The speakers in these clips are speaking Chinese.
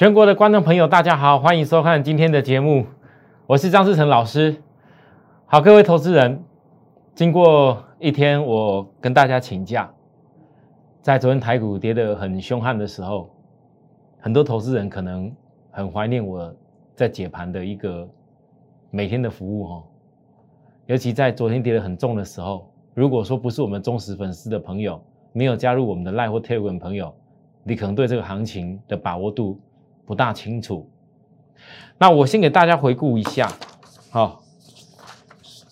全国的观众朋友，大家好，欢迎收看今天的节目，我是张志成老师。好，各位投资人，经过一天，我跟大家请假，在昨天台股跌得很凶悍的时候，很多投资人可能很怀念我在解盘的一个每天的服务哈，尤其在昨天跌得很重的时候，如果说不是我们忠实粉丝的朋友，没有加入我们的 Line 或 Telegram 朋友，你可能对这个行情的把握度。不大清楚，那我先给大家回顾一下。好，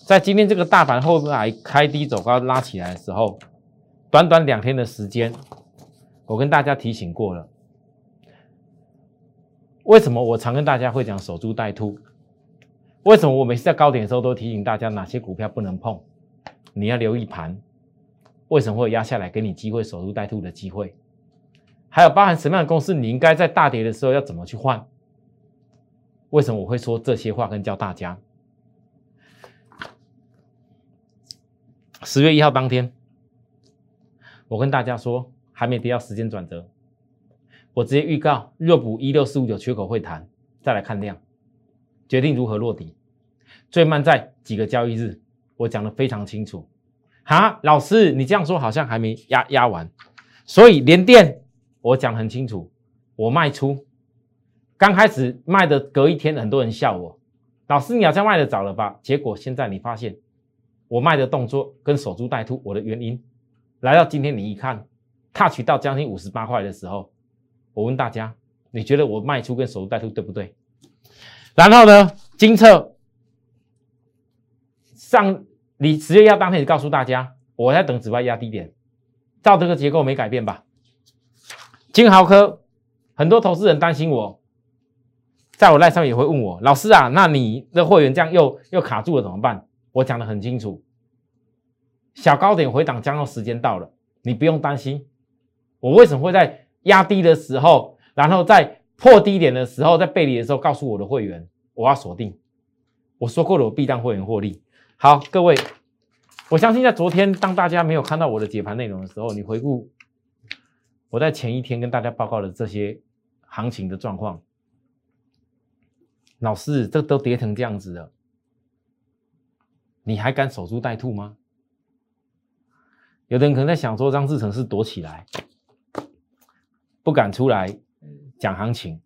在今天这个大盘后来开低走高拉起来的时候，短短两天的时间，我跟大家提醒过了。为什么我常跟大家会讲守株待兔？为什么我每次在高点的时候都提醒大家哪些股票不能碰？你要留意盘，为什么会压下来给你机会守株待兔的机会？还有包含什么样的公司，你应该在大跌的时候要怎么去换？为什么我会说这些话跟教大家？十月一号当天，我跟大家说还没跌到时间转折，我直接预告若补一六四五九缺口会谈，再来看量，决定如何落底，最慢在几个交易日，我讲的非常清楚。哈，老师，你这样说好像还没压压完，所以连电。我讲很清楚，我卖出，刚开始卖的隔一天，很多人笑我，老师你好像卖的早了吧？结果现在你发现，我卖的动作跟守株待兔，我的原因，来到今天你一看，touch 到将近五十八块的时候，我问大家，你觉得我卖出跟守株待兔对不对？然后呢，金策上，你十月要当天告诉大家，我在等指外压低点，照这个结构没改变吧？金豪科，很多投资人担心我，在我赖上也会问我，老师啊，那你的会员这样又又卡住了怎么办？我讲的很清楚，小高点回档，将要时间到了，你不用担心。我为什么会在压低的时候，然后在破低点的时候，在背离的时候告诉我的会员，我要锁定。我说过了，我必让会员获利。好，各位，我相信在昨天，当大家没有看到我的解盘内容的时候，你回顾。我在前一天跟大家报告了这些行情的状况，老师，这都跌成这样子了，你还敢守株待兔吗？有的人可能在想说，张志成是躲起来，不敢出来讲行情。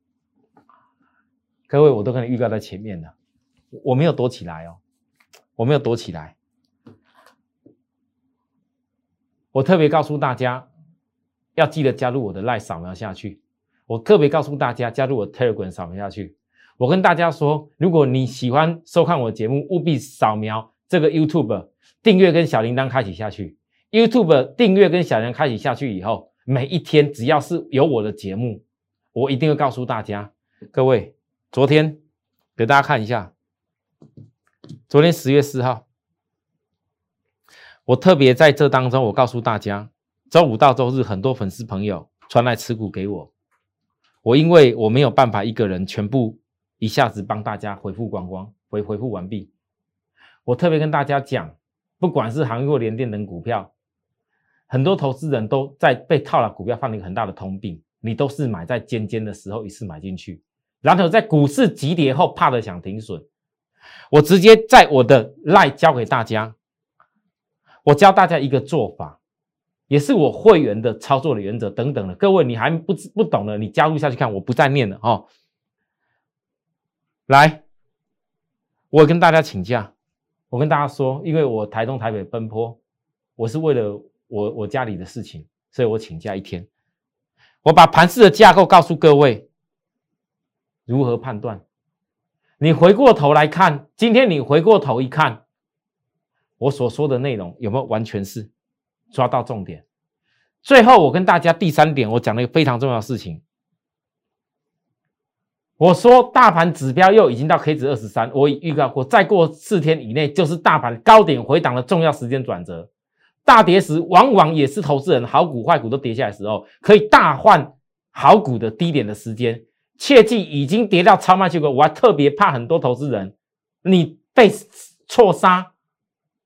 各位，我都跟你预告在前面了，我没有躲起来哦，我没有躲起来，我特别告诉大家。要记得加入我的 Line 扫描下去。我特别告诉大家，加入我 Telegram 扫描下去。我跟大家说，如果你喜欢收看我的节目，务必扫描这个 YouTube 订阅跟小铃铛开启下去。YouTube 订阅跟小铃铛开启下去以后，每一天只要是有我的节目，我一定会告诉大家。各位，昨天给大家看一下，昨天十月四号，我特别在这当中，我告诉大家。周五到周日，很多粉丝朋友传来持股给我，我因为我没有办法一个人全部一下子帮大家回复光光回回复完毕，我特别跟大家讲，不管是航运或联电等股票，很多投资人都在被套了股票，犯了一个很大的通病，你都是买在尖尖的时候一次买进去，然后在股市急跌后怕的想停损，我直接在我的赖教给大家，我教大家一个做法。也是我会员的操作的原则等等的，各位你还不不懂的，你加入下去看，我不再念了哦。来，我跟大家请假，我跟大家说，因为我台东台北奔波，我是为了我我家里的事情，所以我请假一天。我把盘市的架构告诉各位，如何判断？你回过头来看，今天你回过头一看，我所说的内容有没有完全是？抓到重点。最后，我跟大家第三点，我讲了一个非常重要的事情。我说，大盘指标又已经到 K 值二十三，我已预告过，再过四天以内就是大盘高点回档的重要时间转折。大跌时，往往也是投资人好股坏股都跌下来的时候，可以大换好股的低点的时间。切记，已经跌到超卖区了，我还特别怕很多投资人，你被错杀。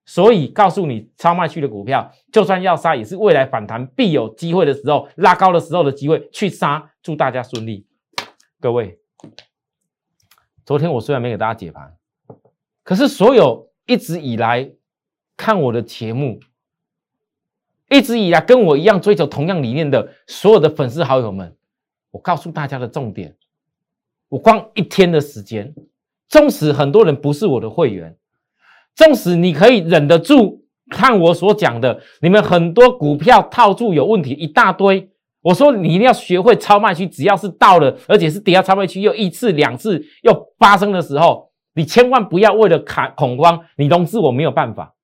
所以告诉你，超卖区的股票，就算要杀，也是未来反弹必有机会的时候，拉高的时候的机会去杀。祝大家顺利。各位，昨天我虽然没给大家解盘，可是所有一直以来看我的节目，一直以来跟我一样追求同样理念的所有的粉丝好友们，我告诉大家的重点，我光一天的时间，纵使很多人不是我的会员，纵使你可以忍得住看我所讲的，你们很多股票套住有问题一大堆。我说你一定要学会超卖区，只要是到了，而且是底下超卖区又一次两次又发生的时候，你千万不要为了卡恐慌，你融资我没有办法。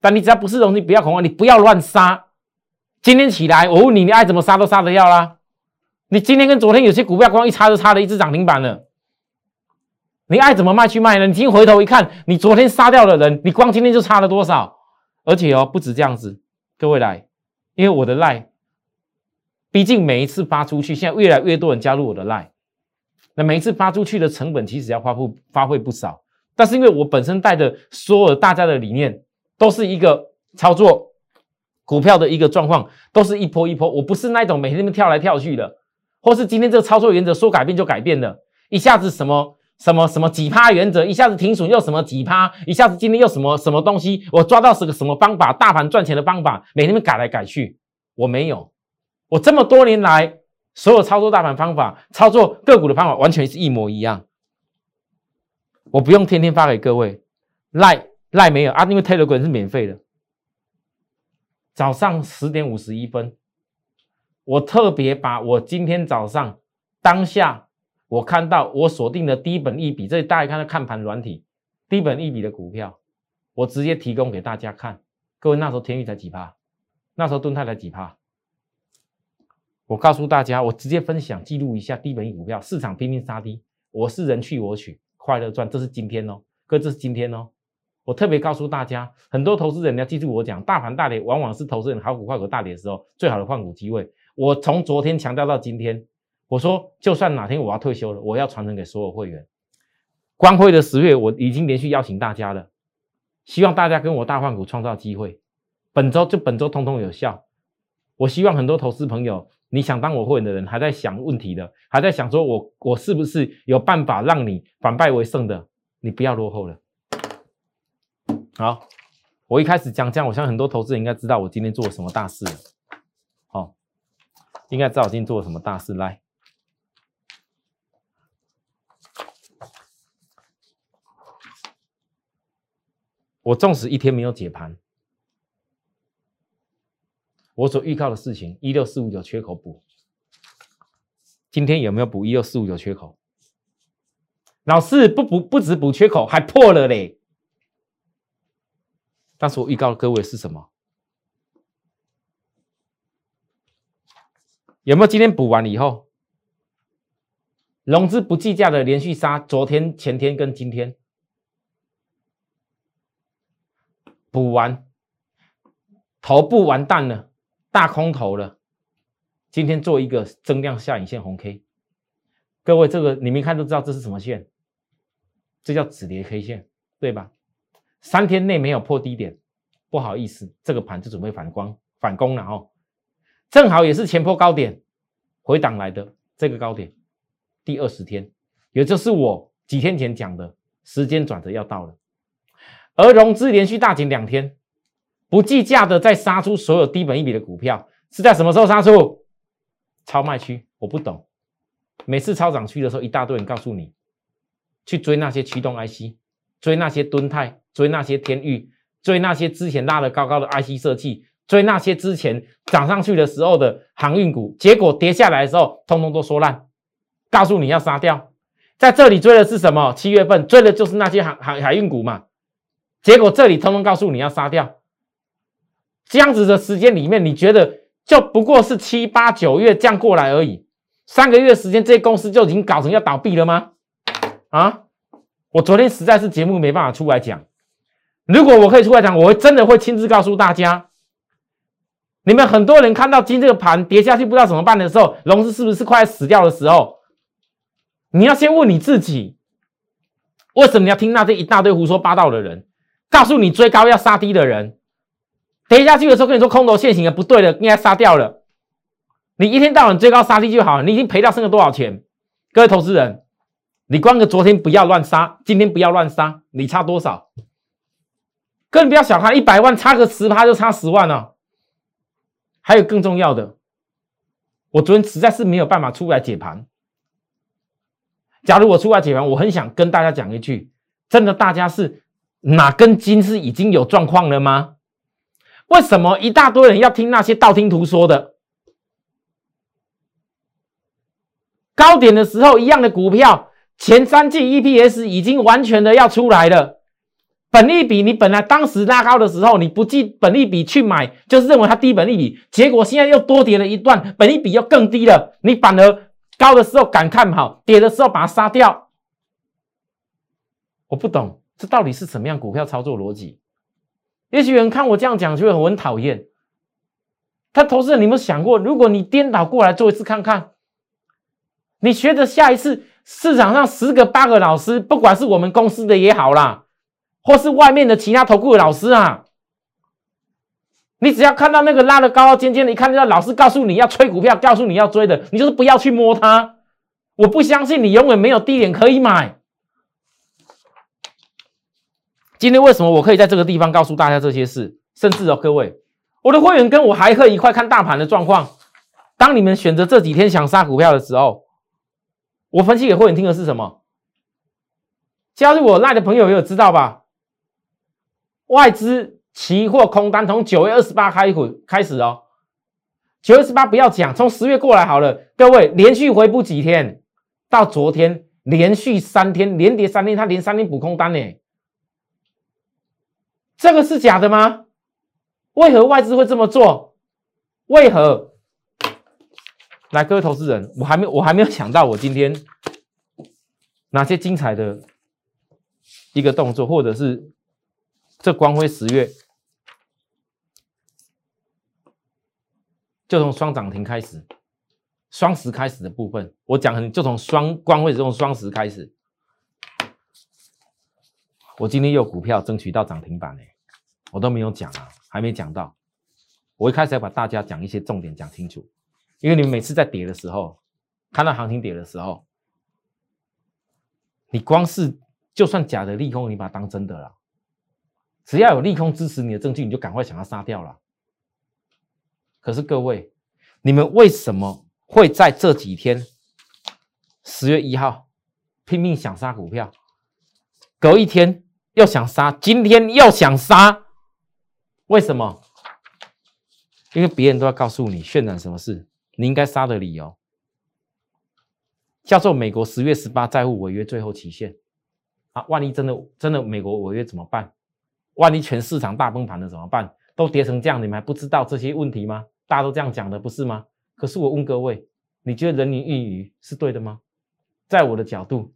但你只要不是融资，不要恐慌，你不要乱杀。今天起来，我问你，你爱怎么杀都杀得掉啦。你今天跟昨天有些股票光一差就差了一只涨停板了，你爱怎么卖去卖呢？你今天回头一看，你昨天杀掉的人，你光今天就差了多少？而且哦，不止这样子，各位来，因为我的赖。毕竟每一次发出去，现在越来越多人加入我的赖那每一次发出去的成本其实要花不发挥不少。但是因为我本身带的所有大家的理念，都是一个操作股票的一个状况，都是一波一波。我不是那种每天那么跳来跳去的，或是今天这个操作原则说改变就改变的，一下子什么什么什么几趴原则，一下子停损又什么几趴，一下子今天又什么什么东西，我抓到是个什么方法，大盘赚钱的方法，每天改来改去，我没有。我这么多年来，所有操作大盘方法、操作个股的方法，完全是一模一样。我不用天天发给各位，赖赖没有啊，因为 Telegram 是免费的。早上十点五十一分，我特别把我今天早上当下我看到我锁定的低本一笔，这里大家看到看盘软体低本一笔的股票，我直接提供给大家看。各位那时候天域才几趴，那时候盾泰才几趴。我告诉大家，我直接分享记录一下低本益股票市场拼命杀低，我是人去我取，快乐赚，这是今天哦，哥，这是今天哦。我特别告诉大家，很多投资人要记住我讲，大盘大跌往往是投资人好股坏股大跌的时候最好的换股机会。我从昨天强调到今天，我说就算哪天我要退休了，我要传承给所有会员。光辉的十月，我已经连续邀请大家了，希望大家跟我大换股创造机会。本周就本周通通有效。我希望很多投资朋友。你想当我会员的人，还在想问题的，还在想说我我是不是有办法让你反败为胜的？你不要落后了。好，我一开始讲讲，我相信很多投资人应该知道我今天做了什么大事了。好，应该知道我今天做了什么大事。来，我纵使一天没有解盘。我所预告的事情，一六四五九缺口补，今天有没有补一六四五九缺口？老师不补不止补缺口，还破了嘞。但是我预告各位是什么？有没有今天补完以后，融资不计价的连续杀？昨天、前天跟今天补完，头部完蛋了。大空头了，今天做一个增量下影线红 K，各位这个你们一看都知道这是什么线，这叫止跌 K 线，对吧？三天内没有破低点，不好意思，这个盘就准备反光反攻了哦。正好也是前破高点回档来的这个高点，第二十天，也就是我几天前讲的时间转折要到了，而融资连续大减两天。不计价的再杀出所有低本一笔的股票，是在什么时候杀出？超卖区，我不懂。每次超涨区的时候，一大堆人告诉你去追那些驱动 IC，追那些敦泰，追那些天域，追那些之前拉的高高的 IC 设计，追那些之前涨上去的时候的航运股，结果跌下来的时候，通通都说烂，告诉你要杀掉。在这里追的是什么？七月份追的就是那些航海海运股嘛，结果这里通通告诉你要杀掉。这样子的时间里面，你觉得就不过是七八九月这样过来而已，三个月时间，这些公司就已经搞成要倒闭了吗？啊！我昨天实在是节目没办法出来讲，如果我可以出来讲，我会真的会亲自告诉大家，你们很多人看到今这个盘跌下去不知道怎么办的时候，融资是不是快死掉的时候，你要先问你自己，为什么你要听那这一大堆胡说八道的人，告诉你追高要杀低的人？跌下去的时候跟你说空头现行的不对了，应该杀掉了。你一天到晚追高杀低就好了，你已经赔掉剩了多少钱？各位投资人，你光个昨天不要乱杀，今天不要乱杀，你差多少？更不要小看一百万，差个十趴就差十万了。还有更重要的，我昨天实在是没有办法出来解盘。假如我出来解盘，我很想跟大家讲一句：真的，大家是哪根筋是已经有状况了吗？为什么一大堆人要听那些道听途说的？高点的时候，一样的股票，前三季 EPS 已经完全的要出来了。本利比，你本来当时拉高的时候，你不计本利比去买，就是认为它低本利比，结果现在又多跌了一段，本利比又更低了，你反而高的时候敢看好，跌的时候把它杀掉。我不懂这到底是什么样股票操作逻辑。也许有人看我这样讲，就会很讨厌。他投资人，你有没有想过，如果你颠倒过来做一次看看，你学着下一次市场上十个八个老师，不管是我们公司的也好啦，或是外面的其他投顾的老师啊，你只要看到那个拉的高高尖尖的，一看到老师告诉你要吹股票，告诉你要追的，你就是不要去摸它。我不相信你永远没有低点可以买。今天为什么我可以在这个地方告诉大家这些事？甚至哦，各位，我的会员跟我还可以一块看大盘的状况。当你们选择这几天想杀股票的时候，我分析给会员听的是什么？加入我赖的朋友也有知道吧？外资期货空单从九月二十八开始开始哦，九月二十八不要讲，从十月过来好了。各位连续回补几天，到昨天连续三天连跌三天，他连三天补空单呢。这个是假的吗？为何外资会这么做？为何？来，各位投资人，我还没我还没有想到我今天哪些精彩的一个动作，或者是这光辉十月就从双涨停开始，双十开始的部分，我讲很就从双光辉这种双十开始。我今天有股票争取到涨停板呢，我都没有讲啊，还没讲到。我一开始要把大家讲一些重点讲清楚，因为你们每次在跌的时候，看到行情跌的时候，你光是就算假的利空，你把它当真的了。只要有利空支持你的证据，你就赶快想要杀掉了。可是各位，你们为什么会在这几天十月一号拼命想杀股票，隔一天？要想杀，今天要想杀，为什么？因为别人都要告诉你渲染什么事，你应该杀的理由，叫做美国十月十八债务违约最后期限。啊，万一真的真的美国违约怎么办？万一全市场大崩盘了怎么办？都跌成这样，你们还不知道这些问题吗？大家都这样讲的，不是吗？可是我问各位，你觉得人云亦云是对的吗？在我的角度。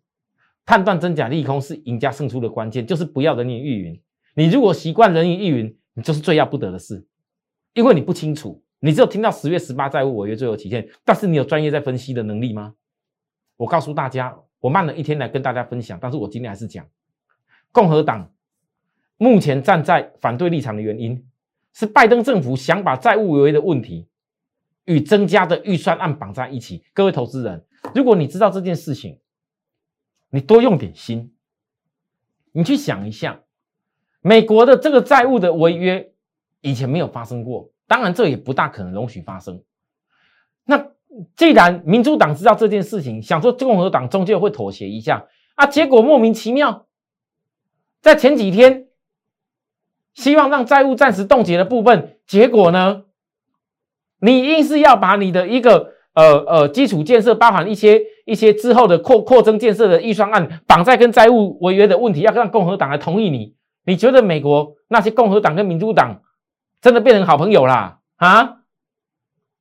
判断真假利空是赢家胜出的关键，就是不要人云亦云。你如果习惯人云亦云，你就是最要不得的事，因为你不清楚，你只有听到十月十八债务违约最后期限，但是你有专业在分析的能力吗？我告诉大家，我慢了一天来跟大家分享，但是我今天还是讲，共和党目前站在反对立场的原因，是拜登政府想把债务违约的问题与增加的预算案绑在一起。各位投资人，如果你知道这件事情，你多用点心，你去想一下，美国的这个债务的违约以前没有发生过，当然这也不大可能容许发生。那既然民主党知道这件事情，想说共和党终究会妥协一下啊，结果莫名其妙，在前几天希望让债务暂时冻结的部分，结果呢，你硬是要把你的一个。呃呃，基础建设包含一些一些之后的扩扩增建设的预算案，绑在跟债务违约的问题，要让共和党来同意你。你觉得美国那些共和党跟民主党真的变成好朋友啦？啊？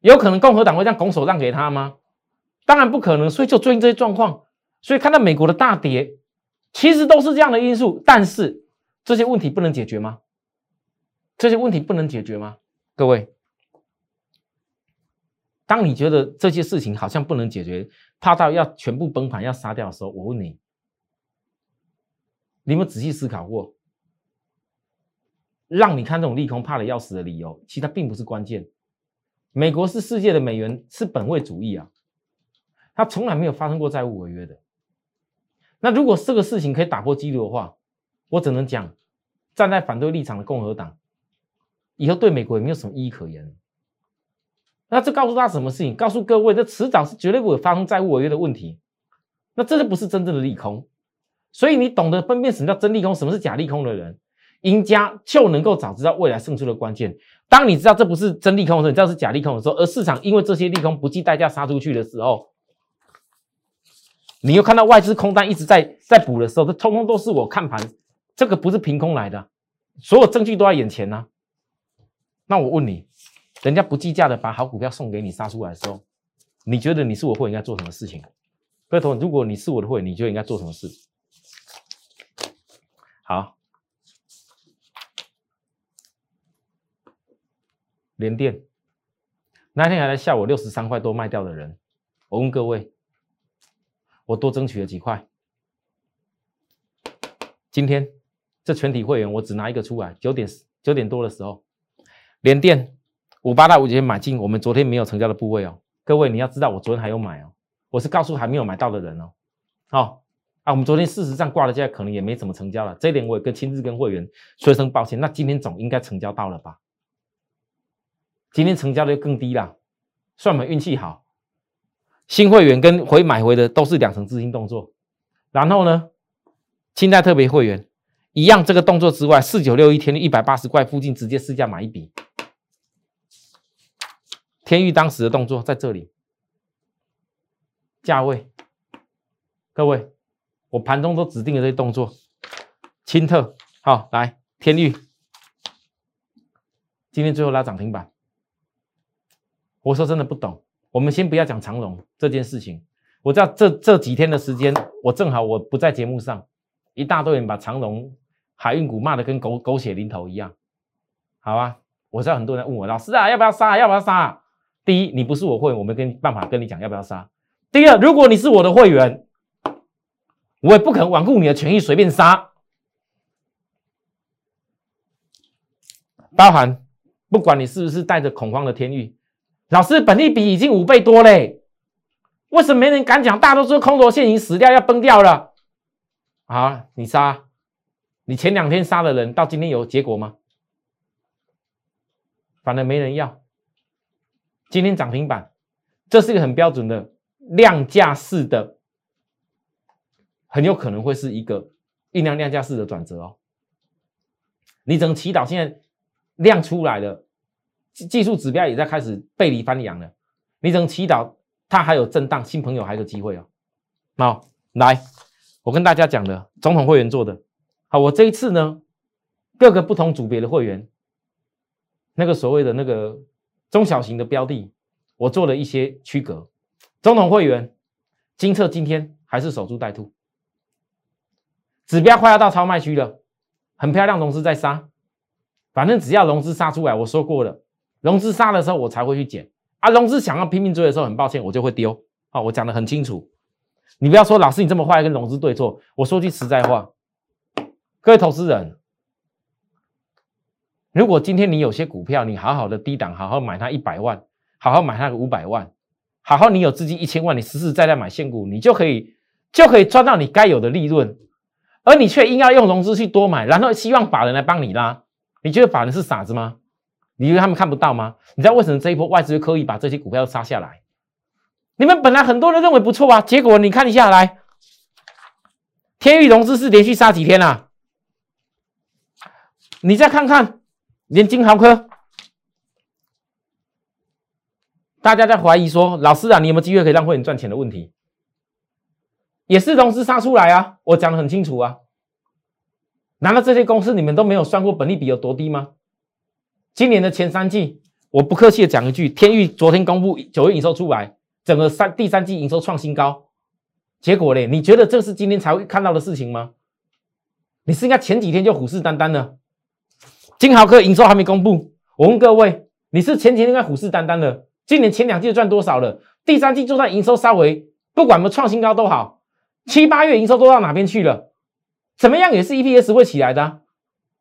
有可能共和党会这样拱手让给他吗？当然不可能。所以就最近这些状况，所以看到美国的大跌，其实都是这样的因素。但是这些问题不能解决吗？这些问题不能解决吗？各位？当你觉得这些事情好像不能解决，怕到要全部崩盘、要杀掉的时候，我问你，你有没有仔细思考过？让你看这种利空怕的要死的理由，其实它并不是关键。美国是世界的美元，是本位主义啊，他从来没有发生过债务违约的。那如果这个事情可以打破纪录的话，我只能讲，站在反对立场的共和党，以后对美国也没有什么意义可言。那这告诉他什么事情？告诉各位，这迟早是绝对不会发生债务违约的问题。那这就不是真正的利空。所以你懂得分辨什么叫真利空，什么是假利空的人，赢家就能够早知道未来胜出的关键。当你知道这不是真利空的时候，你知道是假利空的时候，而市场因为这些利空不计代价杀出去的时候，你又看到外资空单一直在在补的时候，这通通都是我看盘，这个不是凭空来的，所有证据都在眼前呢。那我问你，人家不计价的把好股票送给你杀出来的时候，你觉得你是我会应该做什么事情？各位同学，如果你是我的会，你就应该做什么事？好，连电那天还在笑我六十三块多卖掉的人，我问各位，我多争取了几块？今天这全体会员我只拿一个出来，九点九点多的时候，连电五八到五九买进，我们昨天没有成交的部位哦。各位你要知道，我昨天还有买哦，我是告诉还没有买到的人哦。好啊。我们昨天事实上挂了价，可能也没怎么成交了。这一点我也跟亲自跟会员说声抱歉。那今天总应该成交到了吧？今天成交的更低了，算我们运气好。新会员跟回买回的都是两层资金动作。然后呢，清代特别会员一样，这个动作之外，四九六一天一百八十块附近直接试价买一笔。天域当时的动作在这里，价位，各位。我盘中都指定了这些动作，清特好来天域，今天最后拉涨停板。我说真的不懂，我们先不要讲长龙这件事情。我知道这这几天的时间，我正好我不在节目上，一大堆人把长龙海运股骂得跟狗狗血淋头一样，好啊。我知道很多人问我老师啊，要不要杀？要不要杀？第一，你不是我会员，我没跟办法跟你讲要不要杀。第二，如果你是我的会员。我也不可能罔顾你的权益随便杀，包含不管你是不是带着恐慌的天域，老师本利比已经五倍多嘞，为什么没人敢讲？大多数空头线已经死掉，要崩掉了。啊，你杀，你前两天杀的人到今天有结果吗？反正没人要。今天涨停板，这是一个很标准的量价式的。很有可能会是一个酝酿量价式的转折哦。你只能祈祷现在量出来了，技术指标也在开始背离翻阳了。你只能祈祷它还有震荡，新朋友还有机会哦。好，来，我跟大家讲的总统会员做的，好，我这一次呢，各个不同组别的会员，那个所谓的那个中小型的标的，我做了一些区隔。总统会员金策今天还是守株待兔。指标快要到超卖区了，很漂亮，融资在杀，反正只要融资杀出来，我说过了，融资杀的时候我才会去捡。啊，融资想要拼命追的时候，很抱歉，我就会丢。啊，我讲的很清楚，你不要说老师你这么坏跟融资对错，我说句实在话，各位投资人，如果今天你有些股票，你好好的低档，好好买它一百万，好好买它个五百万，好好你有资金一千万，你实实在在买现股，你就可以就可以赚到你该有的利润。而你却硬要用融资去多买，然后希望法人来帮你拉，你觉得法人是傻子吗？你以为他们看不到吗？你知道为什么这一波外资刻意把这些股票杀下来？你们本来很多人认为不错啊，结果你看一下来，天域融资是连续杀几天啊？你再看看，连金豪科，大家在怀疑说，老师啊，你有没有机会可以让会员赚钱的问题？也是融资杀出来啊！我讲的很清楚啊。难道这些公司你们都没有算过本利比有多低吗？今年的前三季，我不客气的讲一句，天域昨天公布九月营收出来，整个三第三季营收创新高，结果嘞，你觉得这是今天才会看到的事情吗？你是应该前几天就虎视眈眈的。金豪科营收还没公布，我问各位，你是前几天应该虎视眈眈的？今年前两季赚多少了？第三季就算营收稍微不管我们创新高都好。七八月营收都到哪边去了？怎么样也是 EPS 会起来的。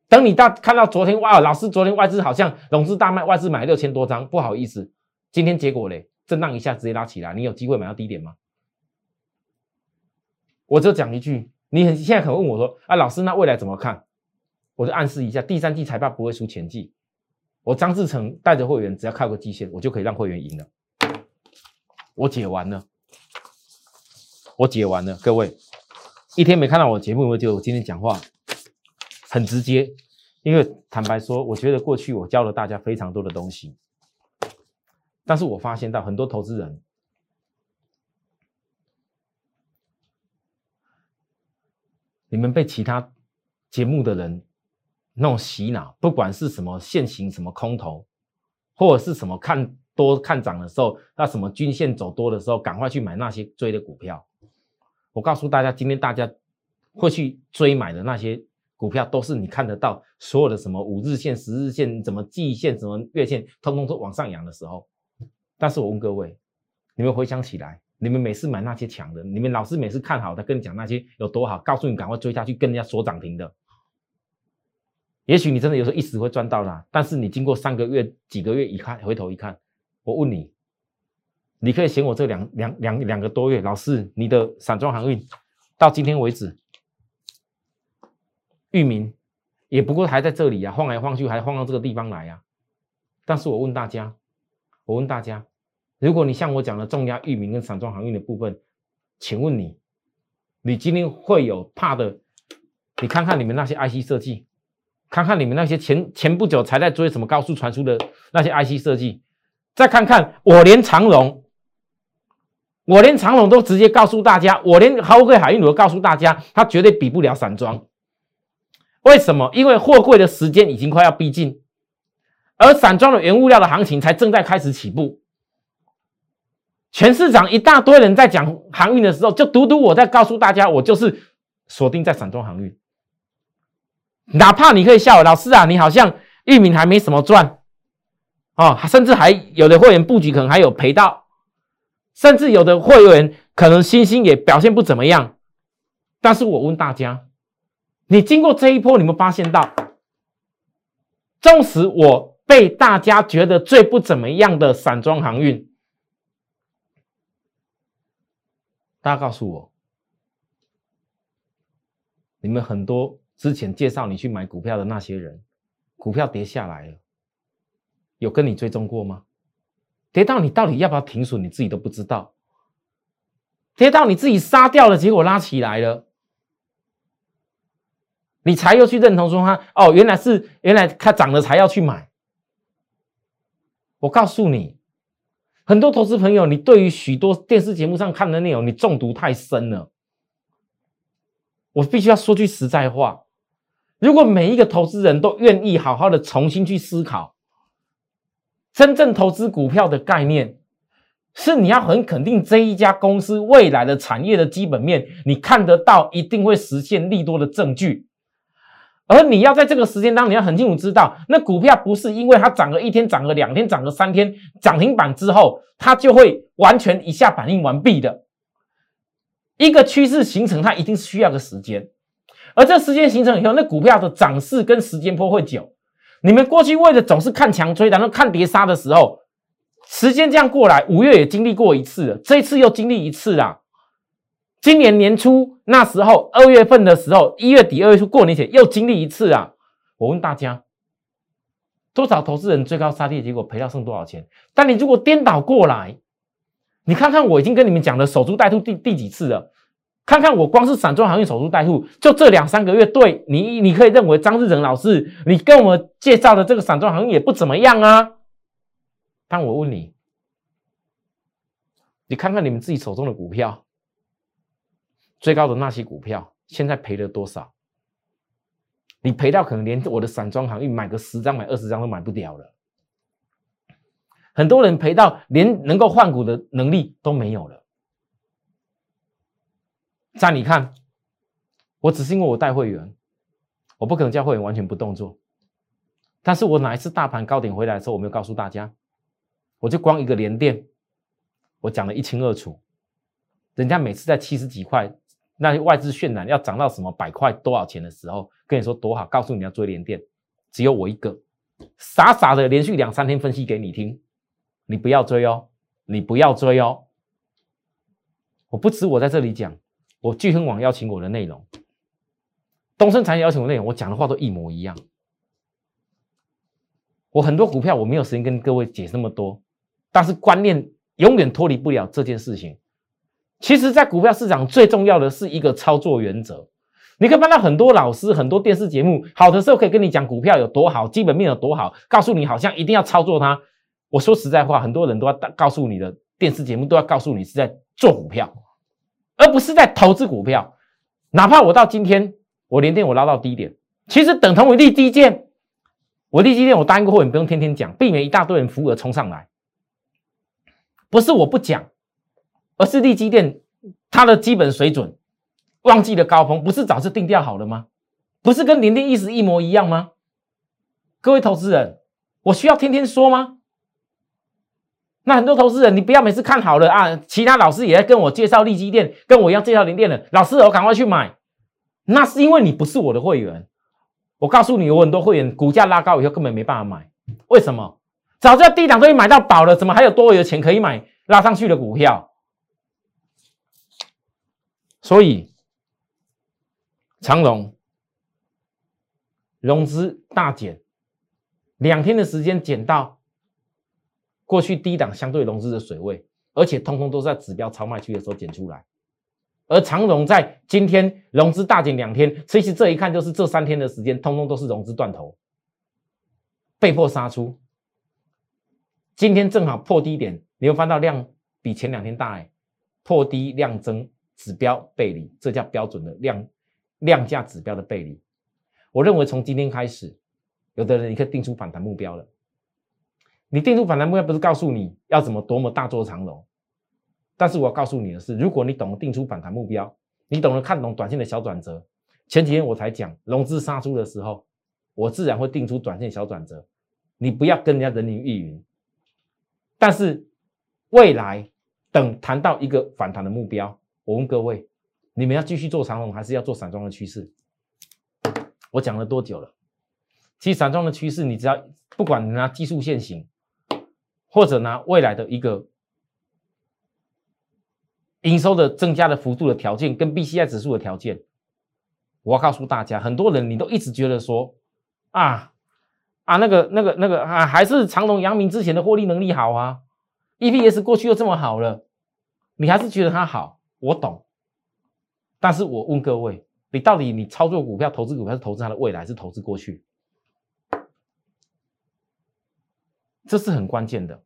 等你到看到昨天哇，老师昨天外资好像融资大卖，外资买六千多张，不好意思，今天结果嘞，震荡一下直接拉起来，你有机会买到低点吗？我就讲一句，你很现在很问我说啊，老师，那未来怎么看？我就暗示一下，第三季财报不会输前季。我张志成带着会员，只要靠个季线，我就可以让会员赢了。我解完了，我解完了。各位，一天没看到我节目，有没有觉得我今天讲话很直接？因为坦白说，我觉得过去我教了大家非常多的东西，但是我发现到很多投资人，你们被其他节目的人。那种洗脑，不管是什么现行什么空头，或者是什么看多看涨的时候，那什么均线走多的时候，赶快去买那些追的股票。我告诉大家，今天大家会去追买的那些股票，都是你看得到所有的什么五日线、十日线、怎么季线、什么月线，通通都往上扬的时候。但是我问各位，你们回想起来，你们每次买那些强的，你们老师每次看好的，跟你讲那些有多好，告诉你赶快追下去，跟人家说涨停的。也许你真的有时候一时会赚到啦，但是你经过三个月、几个月一看，回头一看，我问你，你可以嫌我这两两两两个多月，老师，你的散装航运到今天为止，域名也不过还在这里啊，晃来晃去，还晃到这个地方来啊。但是我问大家，我问大家，如果你像我讲的重压域名跟散装航运的部分，请问你，你今天会有怕的？你看看你们那些 IC 设计。看看你们那些前前不久才在追什么高速传输的那些 IC 设计，再看看我连长龙，我连长龙都直接告诉大家，我连豪贵海运都告诉大家，它绝对比不了散装。为什么？因为货柜的时间已经快要逼近，而散装的原物料的行情才正在开始起步。全市场一大堆人在讲航运的时候，就独独我在告诉大家，我就是锁定在散装航运。哪怕你可以笑老师啊，你好像域名还没什么赚哦，甚至还有的会员布局可能还有赔到，甚至有的会员可能星星也表现不怎么样。但是我问大家，你经过这一波，你们发现到，纵使我被大家觉得最不怎么样的散装航运，大家告诉我，你们很多。之前介绍你去买股票的那些人，股票跌下来了，有跟你追踪过吗？跌到你到底要不要停损，你自己都不知道。跌到你自己杀掉了，结果拉起来了，你才又去认同说他哦，原来是原来它涨了才要去买。我告诉你，很多投资朋友，你对于许多电视节目上看的内容，你中毒太深了。我必须要说句实在话。如果每一个投资人都愿意好好的重新去思考，真正投资股票的概念，是你要很肯定这一家公司未来的产业的基本面，你看得到一定会实现利多的证据。而你要在这个时间当，你要很清楚知道，那股票不是因为它涨了一天、涨了两天、涨了三天，涨停板之后，它就会完全一下反应完毕的。一个趋势形成，它一定是需要个时间。而这时间形成以后，那股票的涨势跟时间波会久。你们过去为了总是看强追，然后看跌杀的时候，时间这样过来，五月也经历过一次了，这次又经历一次啦。今年年初那时候，二月份的时候，一月底、二月初过年前又经历一次啊。我问大家，多少投资人追高杀跌，结果赔到剩多少钱？但你如果颠倒过来，你看看我已经跟你们讲了守株待兔第第几次了。看看我光是散装航运守株待兔，就这两三个月，对你，你可以认为张志成老师，你跟我们介绍的这个散装航运也不怎么样啊。但我问你，你看看你们自己手中的股票，最高的那些股票，现在赔了多少？你赔到可能连我的散装航运买个十张、买二十张都买不掉了。很多人赔到连能够换股的能力都没有了。在你看，我只是因为我带会员，我不可能叫会员完全不动作。但是我哪一次大盘高点回来的时候，我没有告诉大家，我就光一个连电，我讲的一清二楚。人家每次在七十几块，那些外资渲染要涨到什么百块多少钱的时候，跟你说多好，告诉你要追连电，只有我一个，傻傻的连续两三天分析给你听，你不要追哦，你不要追哦。我不止我在这里讲。我聚亨网邀请我的内容，东升产业邀请我内容，我讲的话都一模一样。我很多股票我没有时间跟各位解释那么多，但是观念永远脱离不了这件事情。其实，在股票市场最重要的是一个操作原则。你可以看到很多老师、很多电视节目，好的时候可以跟你讲股票有多好，基本面有多好，告诉你好像一定要操作它。我说实在话，很多人都要告诉你的电视节目都要告诉你是在做股票，而不是在投资股票。哪怕我到今天我连电我拉到低点，其实等同于立低电。我立基电我答应过后，你不用天天讲，避免一大堆人扶额冲上来。不是我不讲，而是立基电它的基本水准。忘记了高峰，不是早就定调好了吗？不是跟联电意思一模一样吗？各位投资人，我需要天天说吗？那很多投资人，你不要每次看好了啊，其他老师也在跟我介绍利基电，跟我一样介绍联电的，老师我赶快去买。那是因为你不是我的会员。我告诉你，有很多会员股价拉高以后根本没办法买，为什么？早知道低档都已经买到宝了，怎么还有多余的钱可以买拉上去的股票？所以。长隆融资大减，两天的时间减到过去低档相对融资的水位，而且通通都在指标超卖区的时候减出来。而长隆在今天融资大减两天，其实这一看就是这三天的时间，通通都是融资断头，被迫杀出。今天正好破低点，你会翻到量比前两天大哎，破低量增指标背离，这叫标准的量。量价指标的背离，我认为从今天开始，有的人你可以定出反弹目标了。你定出反弹目标不是告诉你要怎么多么大做长龙，但是我告诉你的是，如果你懂得定出反弹目标，你懂得看懂短线的小转折。前几天我才讲融资杀出的时候，我自然会定出短线小转折。你不要跟人家人云亦云。但是未来等谈到一个反弹的目标，我问各位。你们要继续做长龙，还是要做散装的趋势？我讲了多久了？其实散装的趋势，你只要不管拿技术线型，或者拿未来的一个营收的增加的幅度的条件，跟 B C I 指数的条件，我要告诉大家，很多人你都一直觉得说啊啊那个那个那个啊，还是长隆、阳明之前的获利能力好啊，E P S 过去又这么好了，你还是觉得它好？我懂。但是我问各位，你到底你操作股票、投资股票是投资它的未来，还是投资过去？这是很关键的。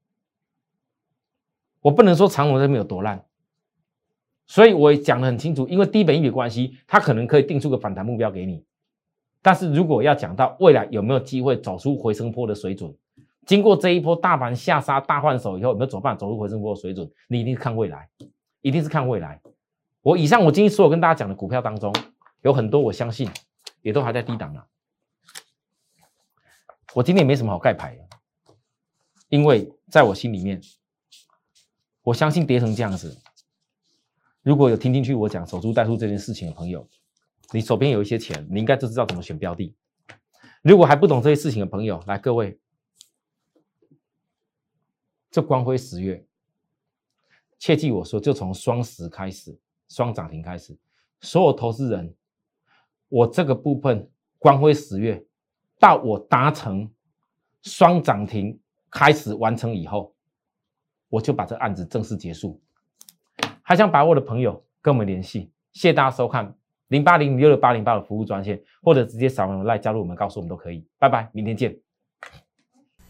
我不能说长虹这边有多烂，所以我讲的很清楚，因为低本益比关系，它可能可以定出个反弹目标给你。但是如果要讲到未来有没有机会走出回升坡的水准，经过这一波大盘下杀、大换手以后，有没有走办走出回升坡的水准？你一定是看未来，一定是看未来。我以上我今天所有跟大家讲的股票当中，有很多我相信也都还在低档啊。我今天也没什么好盖牌，因为在我心里面，我相信跌成这样子，如果有听进去我讲守株待兔这件事情的朋友，你手边有一些钱，你应该就知道怎么选标的。如果还不懂这些事情的朋友，来各位，这光辉十月，切记我说，就从双十开始。双涨停开始，所有投资人，我这个部分光辉十月到我达成双涨停开始完成以后，我就把这案子正式结束。还想把握的朋友跟我们联系，谢谢大家收看零八零六六八零八的服务专线，或者直接扫描来加入我们，告诉我们都可以。拜拜，明天见。